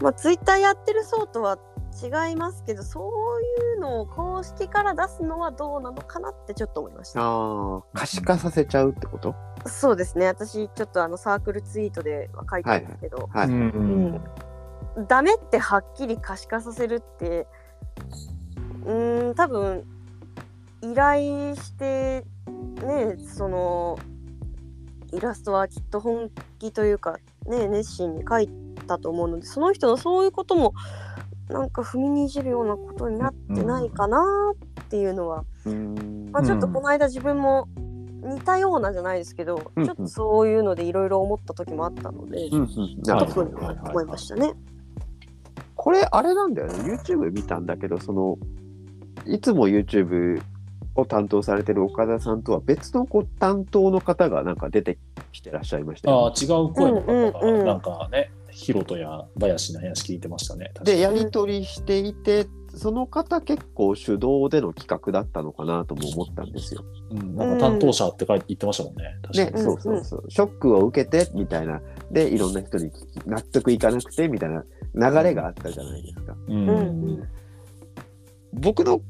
まあ、ツイッターやってる層とは違いますけどそういうのを公式から出すのはどうなのかなってちょっと思いました。ああ可視化させちゃうってこと？そうですね。私ちょっとあのサークルツイートでは書いたんですけど、はい、うんうん、ダメってはっきり可視化させるってうーん多分依頼してねそのイラストはきっと本気というかね熱心に描いたと思うのでその人のそういうこともなんか踏みにじるようなことになってないかなっていうのは、うん。まあ、ちょっとこの間自分も似たようなじゃないですけど、うん。ちょっとそういうのでいろいろ思った時もあったので、うんうん。なるほど特に思いましたね。これあれなんだよね。YouTube 見たんだけどそのいつも YouTube を担当されてる岡田さんとは別のこう担当の方がなんか出てきてらっしゃいましたよね、ああ違う声の方が、うんうんうんなんかねヒロトや林の話聞いてましたね。でやり取りしていてその方結構主導での企画だったのかなとも思ったんですよ。うん、なんか担当者って書いて言ってましたもんね。確ね、かに。そうそうそう。ショックを受けてみたいなでいろんな人に納得いかなくてみたいな流れがあったじゃないですか。うんうん僕の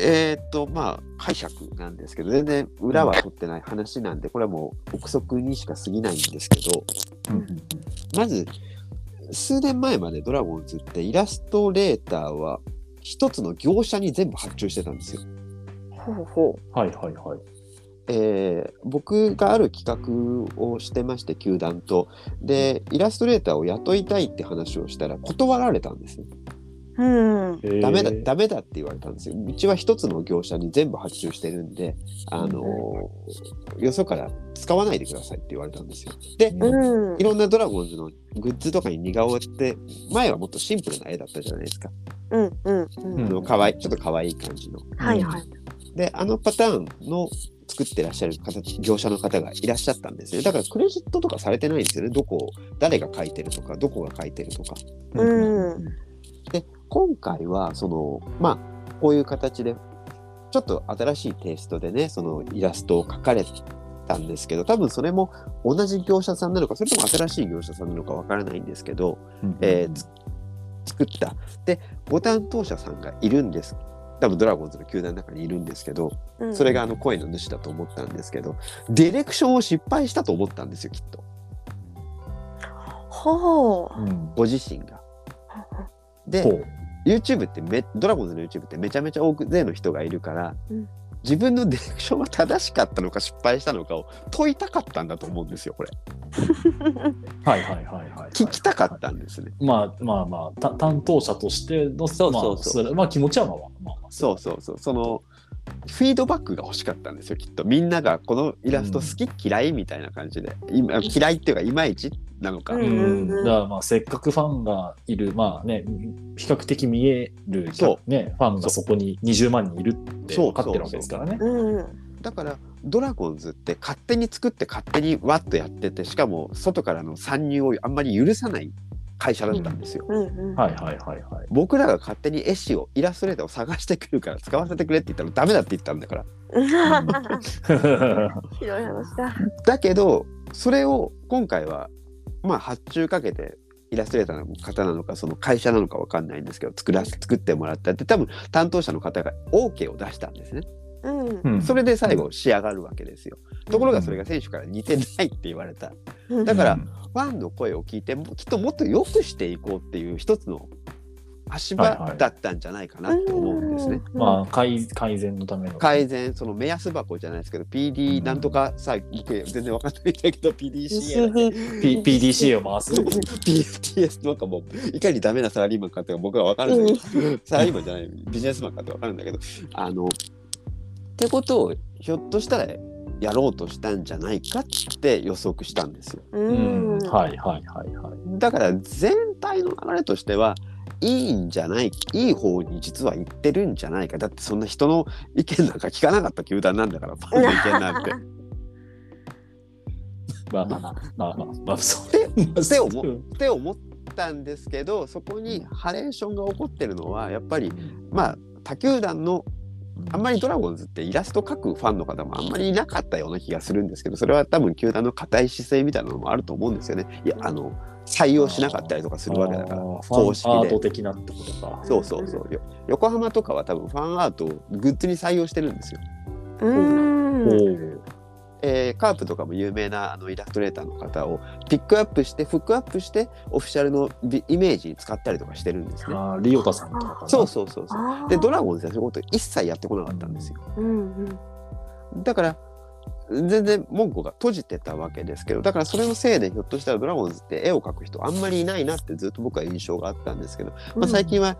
えーっとまあ解釈なんですけど全然裏は取ってない話なんでこれはもう憶測にしか過ぎないんですけどうんまず数年前までドラゴンズってイラストレーターは一つの業者に全部発注してたんですよ。ほうほはいはいはい。えー僕がある企画をしてまして球団とでイラストレーターを雇いたいって話をしたら断られたんですね。う。うん。ダメだダメだって言われたんですよ。うちは一つの業者に全部発注してるんで、あのーよそから使わないでくださいって言われたんですよ。で、うんい。ろんなドラゴンズのグッズとかに似顔絵って前はもっとシンプルな絵だったじゃないですか。うん。うん。の可愛いちょっと可愛い感じの。はいはい。で、あのパターンの作ってらっしゃる方業者の方がいらっしゃったんですね。だからクレジットとかされてないんですよね。どこを、誰が書いてるとか、どこが書いてるとか。うんで、今回は、その、まあ、こういう形で、ちょっと新しいテイストでね、そのイラストを描かれたんですけど、多分それも同じ業者さんなのか、それとも新しい業者さんなのかわからないんですけど、えーつ作った。で、ご担当者さんがいるんです。多分ドラゴンズの球団の中にいるんですけど、うん。それがあの声の主だと思ったんですけど、ディレクションを失敗したと思ったんですよ、きっと。ほう。うんご自身が。で、YouTube ってめ、ドラゴンズの YouTube ってめちゃめちゃ多く勢の人がいるから、うん自分のディレクションは正しかったのか失敗したのかを問いたかったんだと思うんですよ、これ。[laughs] はいはいはいはい。聞きたかったんですね。まあまあまあ、た担当者としての、そうそうそうまあれまあ気持ちはまあまあまあ、そうそうそう。その、フィードバックが欲しかったんですよ、きっと。みんながこのイラスト好き、嫌いみたいな感じで。今嫌いっていうか、いまいちなのか。ううんん、だからまあせっかくファンがいる、まあね、比較的見える、そね、ファンがそこに20万人いるって分かってるわけですからね。うん。だからドラゴンズって勝手に作って勝手にワッとやっててしかも外からの参入をあんまり許さない会社だったんですよ。はいはいはいはい。僕らが勝手に絵師をイラストレーターを探してくるから使わせてくれって言ったらダメだって言ったんだから。[laughs] ひどい話だ。だけどそれを今回はまあ発注かけてイラストレーターの方なのかその会社なのかわかんないんですけど作ら作ってもらったって多分担当者の方が OK を出したんですね。うん。うんそれで最後仕上がるわけですよ。ところがそれが選手から似てないって言われた。うんだからうんファンの声を聞いてもきっともっと良くしていこうっていう一つの足場だったんじゃないかなと思うんですね。まあ改改善のための。改善その目安箱じゃないですけど PD なんとかさ僕全然わかんないんだけど PDCA P、PDCA [laughs] を回す。[laughs] PFTS なんかもういかにダメなサラリーマンかって僕は分かるんだけど、サラリーマンじゃないビジネスマンかって分かるんだけど。あのってことをひょっとしたらやろうとしたんじゃないかって予測したんですよ。はいはいはいはい。だから全体の流れとしてはいいんじゃないいい方に実は行ってるんじゃないかだってそんな人の意見なんか聞かなかった球団なんだからファンの意見なんて。[laughs] まあまあまあまあまあまあそうでで思うんって思ったんですけどそこにハレーションが起こってるのはやっぱりまあ他球団のあんまりドラゴンズってイラスト描くファンの方もあんまりいなかったような気がするんですけどそれは多分球団の固い姿勢みたいなのもあると思うんですよね。いやあの採用しなかったりとかするわけだから公式ファンアートで。的なってことか。そうそうそうよ横浜とかは多分ファンアートをグッズに採用してるんですよ。うーん。えーカープとかも有名なあのイラストレーターの方をピックアップしてフックアップしてオフィシャルのビイメージに使ったりとかしてるんですね。あーリオタさんとか。そうそうそうそう。でドラゴンズはそういうこと一切やってこなかったんですよ。うんうん。だから全然門戸が閉じてたわけですけどだからそれのせいでひょっとしたらドラゴンズって絵を描く人あんまりいないなってずっと僕は印象があったんですけど、まあ、最近は、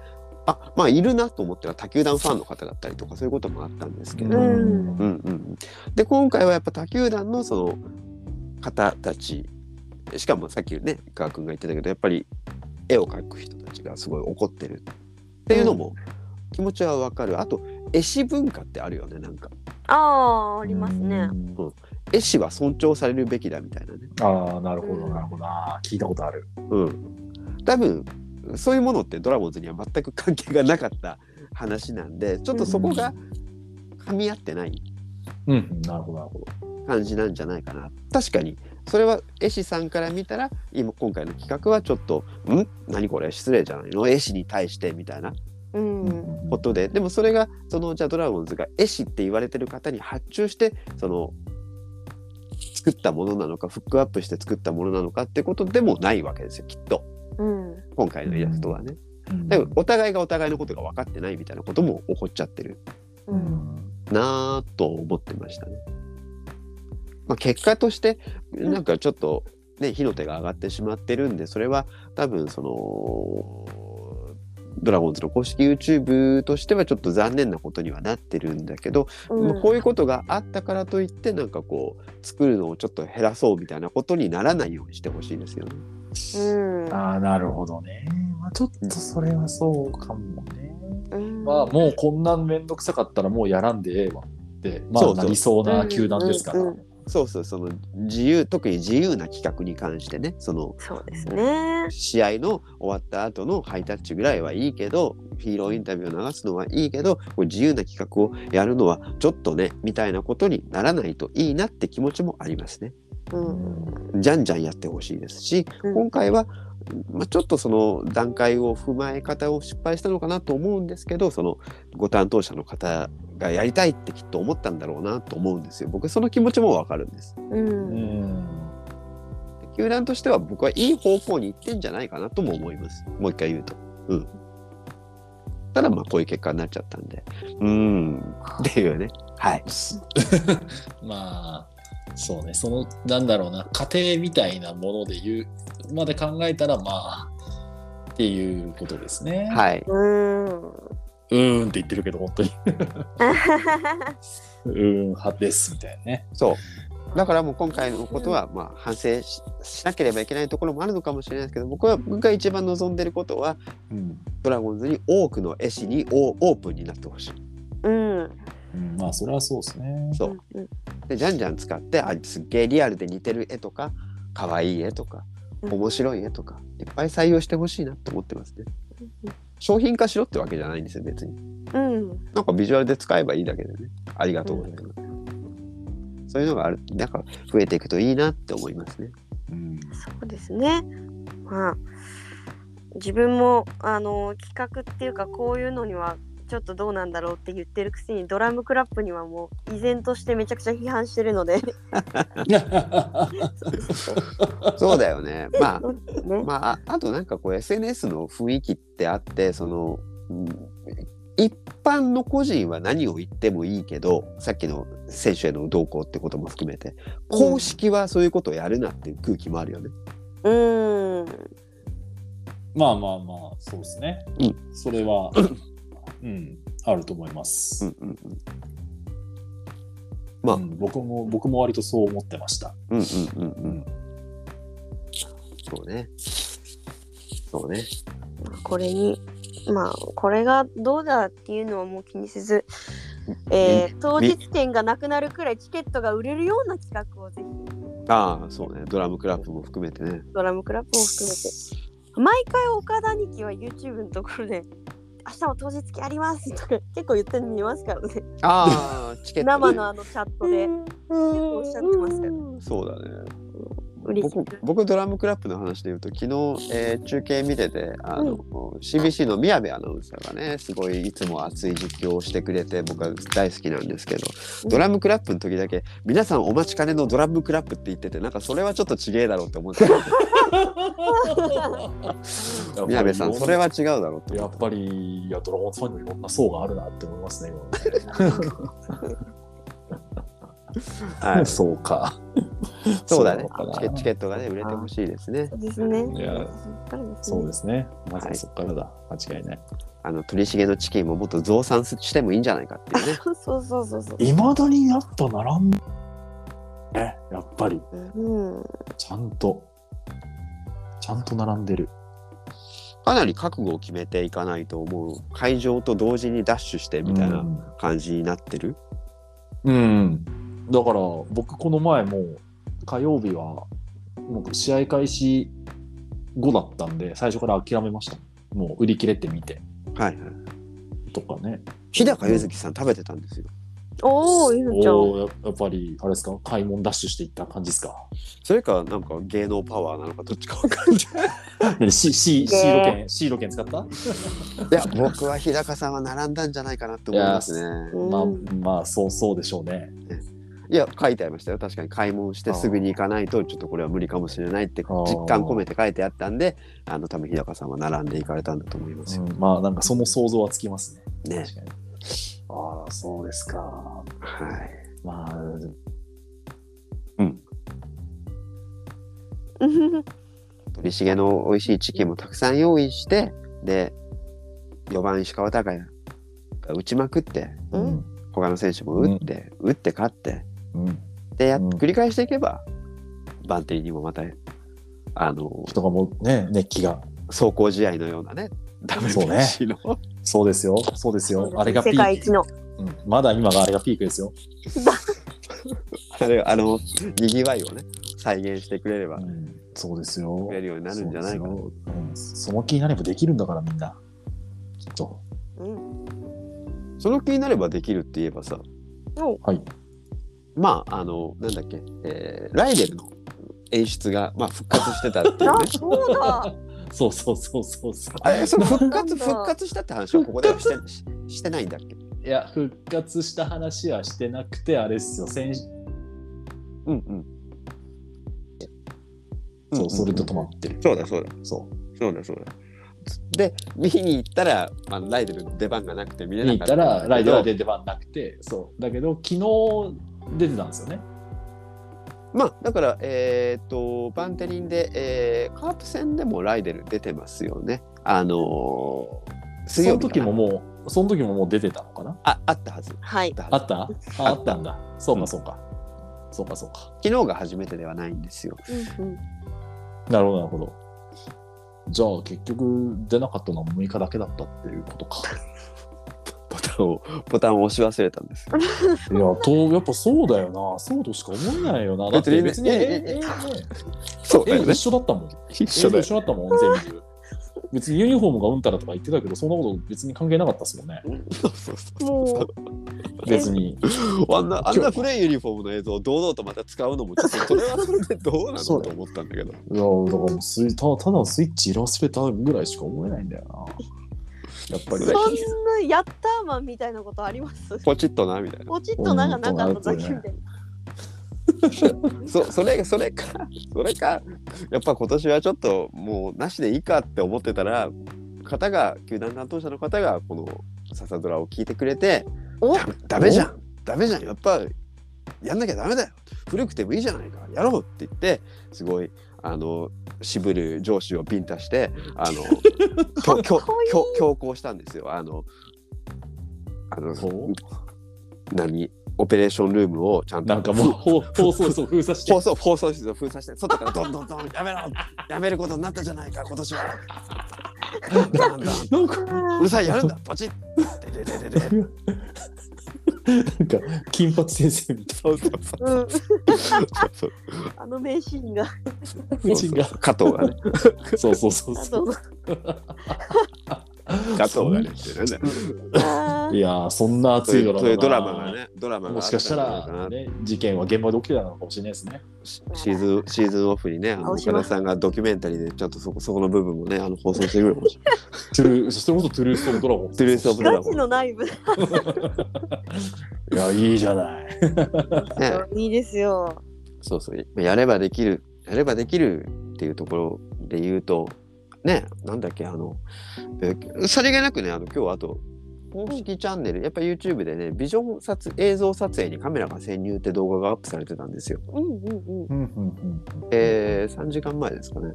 あまあいるなと思ったら他球団ファンの方だったりとかそういうこともあったんですけど、うん。うんうんうん、で今回はやっぱ他球団のその方たちしかもさっきね川君が言ってたけどやっぱり絵を描く人たちがすごい怒ってるっていうのも気持ちはわかる。あと絵師文化ってあるよねなんか。ああ、ありますね。うん。絵師は尊重されるべきだみたいなね。ああ、なるほど、なるほど。あー聞いたことある。うん。多分そういうものってドラゴンズには全く関係がなかった話なんでちょっとそこが噛み合ってないうん、なるほど、なるほど。感じなんじゃないかな。確かに。それは絵師さんから見たら今今回の企画はちょっと「ん？何これ？失礼じゃないの？絵師に対して」みたいなうん。ことで。でもそれがそのじゃあドラゴンズが絵師って言われてる方に発注してその作ったものなのかフックアップして作ったものなのかってことでもないわけですよきっと。うん。今回のイラストはね。うんだからお互いがお互いのことが分かってないみたいなことも起こっちゃってるう。うんんなぁと思ってましたね。まあ、結果としてなんかちょっとね火の手が上がってしまってるんでそれは多分そのドラゴンズの公式 YouTube としてはちょっと残念なことにはなってるんだけど、まあこういうことがあったからといってなんかこう作るのをちょっと減らそうみたいなことにならないようにしてほしいですよね。うん。ああ、なるほどね。まあ、ちょっとそれはそうかもね。うん。まあ、もうこんなんめんどくさかったらもうやらんでええわって、まあ、なりそうな球団ですから。うんうんそうそうその自由特に自由な企画に関してねそのそうですね。試合の終わった後のハイタッチぐらいはいいけどヒーローインタビューを流すのはいいけどこう自由な企画をやるのはちょっとねみたいなことにならないといいなって気持ちもありますね。うん。じゃんじゃんやってほしいですしうん今回は、まあ、ちょっとその段階を踏まえ方を失敗したのかなと思うんですけどそのご担当者の方がやりたいってきっと思ったんだろうなと思うんですよ。僕その気持ちもわかるんです。う。うんん。球団としては僕はいい方向に行ってんじゃないかなとも思います。もう一回言うと。うん。ただまあこういう結果になっちゃったんで。うーん。っていうね。はい。[laughs] まあ、そうね、その、なんだろうな、家庭みたいなもので言う、まで考えたら、まあ、っていうことですね。い。はい。うん。うーんって言ってるけど、本当に。[laughs] うーん、派です、みたいなね。そう。だからもう今回のことはまあ反省ししなければいけないところもあるのかもしれないですけど僕は僕が一番望んでることはうん。ドラゴンズに多くの絵師にオオープンになってほしい。うん。うん、まあ、それはそうですね。そう。うん。でじゃんじゃん使ってあすっげえリアルで似てる絵とか可愛い絵とかうん面白い絵とかいっぱい採用してほしいなって思ってますね。商品化しろってわけじゃないんですよ別に。うん。なんかビジュアルで使えばいいだけでね。ありがとうございます。そういうのがあるなんか増えていくといいなって思いますね。うん。そうですね。まあ自分もあの企画っていうかこういうのにはちょっとどうなんだろうって言ってるくせにドラムクラップにはもう依然としてめちゃくちゃ批判してるのでそうだよね。まあね、まあ、ああとなんかこう SNS の雰囲気ってあってその、うん一般の個人は何を言ってもいいけどさっきの選手への動向ってことも含めて公式はそういうことをやるなっていう空気もあるよね。うんまあまあまあ、そうですね。うんそれは、うん、あると思います。うんうんうんまあうん僕も、僕も割とそう思ってました。うんうんうんうんそうね。そうね。これにまあこれがどうだっていうのはもう気にせず、えー当日券がなくなるくらいチケットが売れるような企画をぜひああそうねドラムクラップも含めてねドラムクラップも含めて。毎回岡田兄貴は YouTube のところで、明日も当日券ありますとか結構言ってるの見ますからね。ああ [laughs] チケット、ね、生のあのチャットでおっしゃってますから。そうだね僕。僕ドラムクラップの話で言うと昨日、えー中継見ててあの、CBC の宮部アナウンサーがねすごいいつも熱い実況をしてくれて僕は大好きなんですけどドラムクラップの時だけ皆さんお待ちかねのドラムクラップって言っててなんかそれはちょっとちげえだろうって思ってた [laughs] 宮部さんそれは違うだろうやっぱり、いや、ドラゴンズファンにもいろんな層があるなって思いますね、今はいそうか。そうだねチケチケットがね売れてほしいですねそうですね。いやそうですね。ね。まずはそこからだ。間違いない。あの鳥重のチキンももっと増産してもいいんじゃないかっていうねそうそうそうそう。いまだにやっぱ並んで、ね、やっぱり、うん。ちゃんと、ちゃんと並んでる。かなり覚悟を決めていかないと思う会場と同時にダッシュしてみたいな感じになってる、うん。うん。だから、僕この前も、火曜日は、もう試合開始後だったんで、最初から諦めました。もう売り切れてみて、はいはいとかね。日高ゆずきさん食べてたんですよおお、ゆずちゃん。おーややっぱり、あれですか、買い物ダッシュしていった感じですか？それかなんか芸能パワーなのかどっちかわかんない。[laughs] で C、C 路券使った？いや僕は日高さんは並んだんじゃないかなって思いますね。うんまあ、まあ、そうそうでしょうね。いや書いてありましたよ。確かに買い物してすぐに行かないとちょっとこれは無理かもしれないって実感込めて書いてあったんであの多分日高さんは並んで行かれたんだと思いますよ、うん、まあ、なんかその想像はつきますね。ね。確かに。ああ、そうですか。はいまあ、[laughs] 鳥重の美味しいチキンもたくさん用意してで4番石川昂弥が打ちまくってう。うんん。他の選手も打って、打って勝ってうん。でや繰り返していけば、バンテリンにもまたあの人がもうね、熱気が。走行試合のようなねそうね WBC のそうですよ。そうですよ。あれがピ世界一ーク。の。うん、まだ今があれがピークですよ。[laughs] あれあのにぎわいをね再現してくれればうん、そうですよ。くれるようになるんじゃないかなそうん、その気になればできるんだから、みんな。きっと。うん。その気になればできるって言えばさおはい。まああのなんだっけ、えーライデルの演出が、まあ、復活してたっていうあ、ねそうだ。[laughs] そうそうそうそうそう。あれその復活復活したって話はここではしてししてないんだっけ？いや、復活した話はしてなくて、あれっすよ。先うんうんそう、それと止まってる。そうだそうだそう。そうだそうだで見に行ったら、まあ、ライデルの出番がなくて見れ見になかった行ったら、ライドはで出番なくて、そう。だけど、昨日出てたんですよね。まあだからえっ、とバンテリンで、えーカープ戦でもライデル出てますよねあのー、水その時ももう、その時ももう出てたのかな？ああったはずはい。あったああったんだ。そうか、そうか。そうか、そうか。昨日が初めてではないんですようんうん。なるほど、なるほど。じゃあ、結局、出なかったのは6日だけだったっていうことか。[laughs] ボタンをボタンを押し忘れたんですよ [laughs] いや、と、やっぱそうだよな。そうとしか思えないよな。だって別に、別にえ、え、え、そうえ、一緒だったもん。一一緒だったもん、全部。別にユニフォームがうんたらとか言ってたけど、そんなこと別に関係なかったですもんね。そうそうそうもう、[laughs] 別に。あんなあんな古いユニフォームの映像を堂々とまた使うのもちょっとそれはそれでどうなのそうと思ったんだけどいや、だからもうスイたただのスイッチ入れ忘れたぐらいしか思えないんだよな。やっぱり。そんなヤッターマンみたいなことあります？ポチッとなみたいな。ポチッとなんかなかっただけみたいな。そそれそれかそれかやっぱ今年はちょっともうなしでいいかって思ってたら方が球団担当者の方がこの「笹ドラ」を聞いてくれてダメじゃん。ダメじゃん。やっぱやんなきゃダメだよ。古くてもいいじゃないか。やろうって言ってすごいあの渋る上司をビンタしてあの強強強強行したんですよ。あのあのほ何？オペレーションルームをちゃんとなんかもう放放送室を封鎖して。放。送放送室を封鎖して外からどんどんどんやめろやめることになったじゃないか今年は。なんか、うるさいやるんだポチッ。ででででで [laughs] なんか金八先生みたいそうそうそうう。ん、そうあの名シーンが。が加藤がね。そうそうそうあそう。と加藤がね。ってなん。だいやーそんな熱いドラマそういうドラマががねドラマがもしかしたら、ね、事件は現場で起きてたのかもしれないですね。シーズンシーズンオフにねあの岡田さんがドキュメンタリーでちゃんとそこそこの部分もねあの放送してくるかもしれないトゥルー、それこそトゥルースオブドラゴン。トゥルースオブドラガチの内部いや、いいじゃない。ねいいですよそうそうやればできるやればできるっていうところで言うとねなんだっけあのえさりげなくねあの今日あと公式チャンネルやっぱ YouTube でねビジョン撮映像撮影にカメラが潜入って動画がアップされてたんですよ。うんうんうんうんうんうんえー、3時間前ですかね。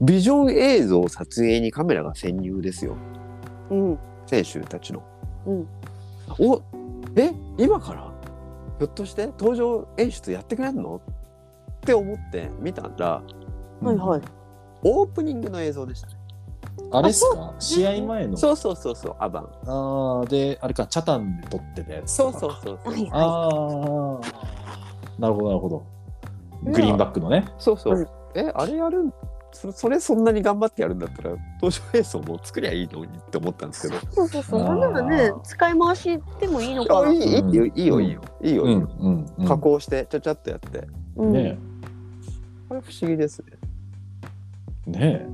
ビジョン映像撮影にカメラが潜入ですようん選手たちの。うんおえ今から？ひょっとして登場演出やってくれんの？って思って見たらはいはいオープニングの映像でしたね。あれっすか？試合前の？そうそうそうそうアバン。ああ、で、あれか、チャタンで撮ってたやつ。そうそうそうそう。はいああ、なるほど、なるほど。グリーンバックのね。そうそう。うんえあれやるん？そそれそんなに頑張ってやるんだったら登場映像も作りゃいいのにって思ったんですけど。そうそうそうなんならね使い回しでもいいのかないあいいいいよいいよいいよいいよ。うん。加工してちゃちゃっとやって。うんねこれ不思議ですね。え。ねえ。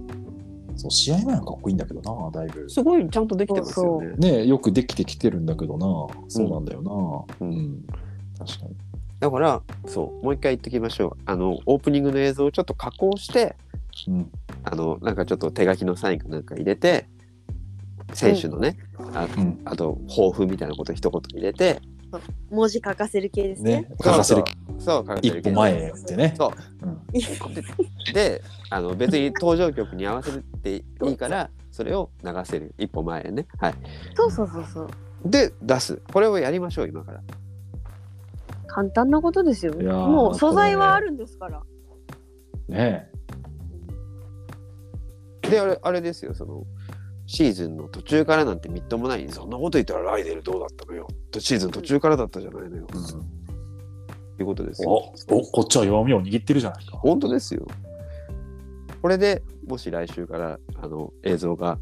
そう、試合前はかっこいいんだけどな、だいぶ。すごいちゃんとできてますよね。ねえ、よくできてきてるんだけどな。そうなんだよな。ううんん。確かに。だからそうもう一回言ってきましょう。あのオープニングの映像をちょっと加工してうん。あのなんかちょっと手書きのサインかなんか入れて選手のね、あうん。あと抱負みたいなこと一言入れて文字書かせる系ですね。ね。書かせるそう書かせる一歩前へってね。そう。うん。であの別に登場曲に合わせていいからそれを流せる。一歩前へね。はい。そうそうそうそう。で出す。これをやりましょう今から。簡単なことですよ。もう素材はあるんですから。ね。であれあれですよそのシーズンの途中からなんてみっともないそんなこと言ったらライデルどうだったのよシーズン途中からだったじゃないのよ、え。うん。っていうことですよお、お、こっちは弱みを握ってるじゃないか。本当ですよこれでもし来週からあの映像が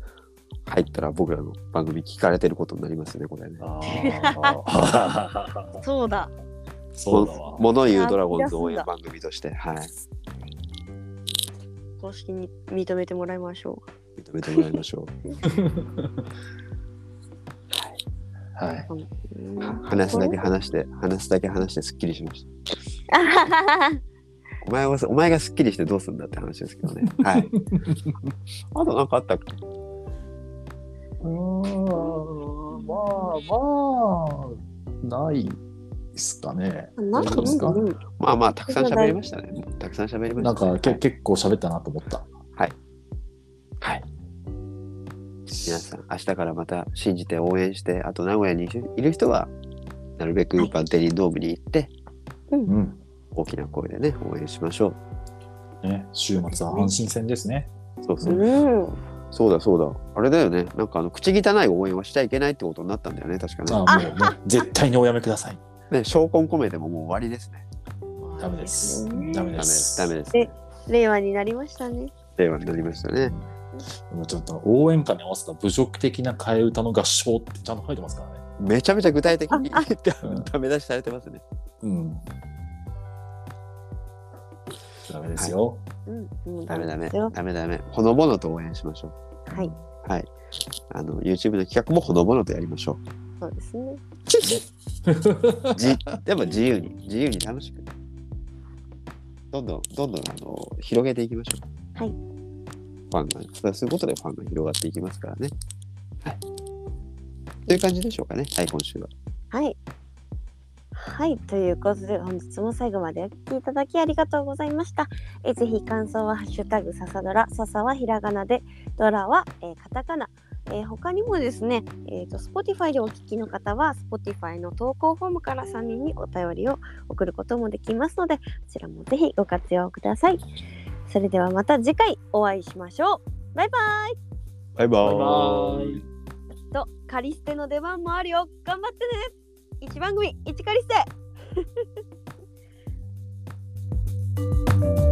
入ったら僕らの番組聞かれてることになりますねこれね。[laughs] そうだそうだわ。物言うドラゴンズ応援番組としてはい公式に認めてもらいましょ認めてもらいましょ [laughs] はい。ううんう話すだけ話して話すだけ話してすっきりしました。[laughs] お前はお前がすっきりしてどうするんだって話ですけどね。はい。[laughs] あと何かあったっけ？うん、まあまあ、ないですかね。なんですかまあまあたくさん喋りましたね。たくさん喋りましたなんかけ結構喋ったなと思った。はい皆さん明日からまた信じて応援してあと名古屋にいる人はなるべくバンテリンドームに行ってうん。大きな声でね応援しましょね、週末は阪神戦ですね。うそうそう、うん。そうだそうだ。あれだよね。なんかあの口汚い応援はしちゃいけないってことになったんだよね確かね。あもうね、[laughs] 絶対におやめください。ね証拠込めてももう終わりですね。ダメです。ダメダメで。ですす。ダメです、で令和になりましたね。令和になりましたねもうちょっと応援歌に合わせた侮辱的な替え歌の合唱ってちゃんと書いてますからね。めちゃめちゃ具体的にダメ出しされてますねうん。ダメですよ。ダメダメ。ダメダメ。ほのぼのと応援しましょはい、うはい。あの YouTube の企画もほのぼのとやりましょう。そうですね。じ [laughs] でも自由に自由に楽しく。どんどんどんどんあの広げていきましょう。はいファンがそういうことでファンが広がっていきますからねはいという感じでしょうかねはい今週ははい。はい。ということで、本日も最後までお聞きいただきありがとうございました。えぜひ感想は、ハッシュタグ、ささドラ、ささはひらがなで、ドラは、えーカタカナ。えー他にもですね、えーと、Spotify でお聞きの方は、Spotify の投稿フォームから3人にお便りを送ることもできますので、こちらもぜひご活用ください。それではまた次回お会いしましょう。バイバイ。バイバイ。とカリステの出番もあるよ。頑張ってね。一番組一カリステ。Thank you.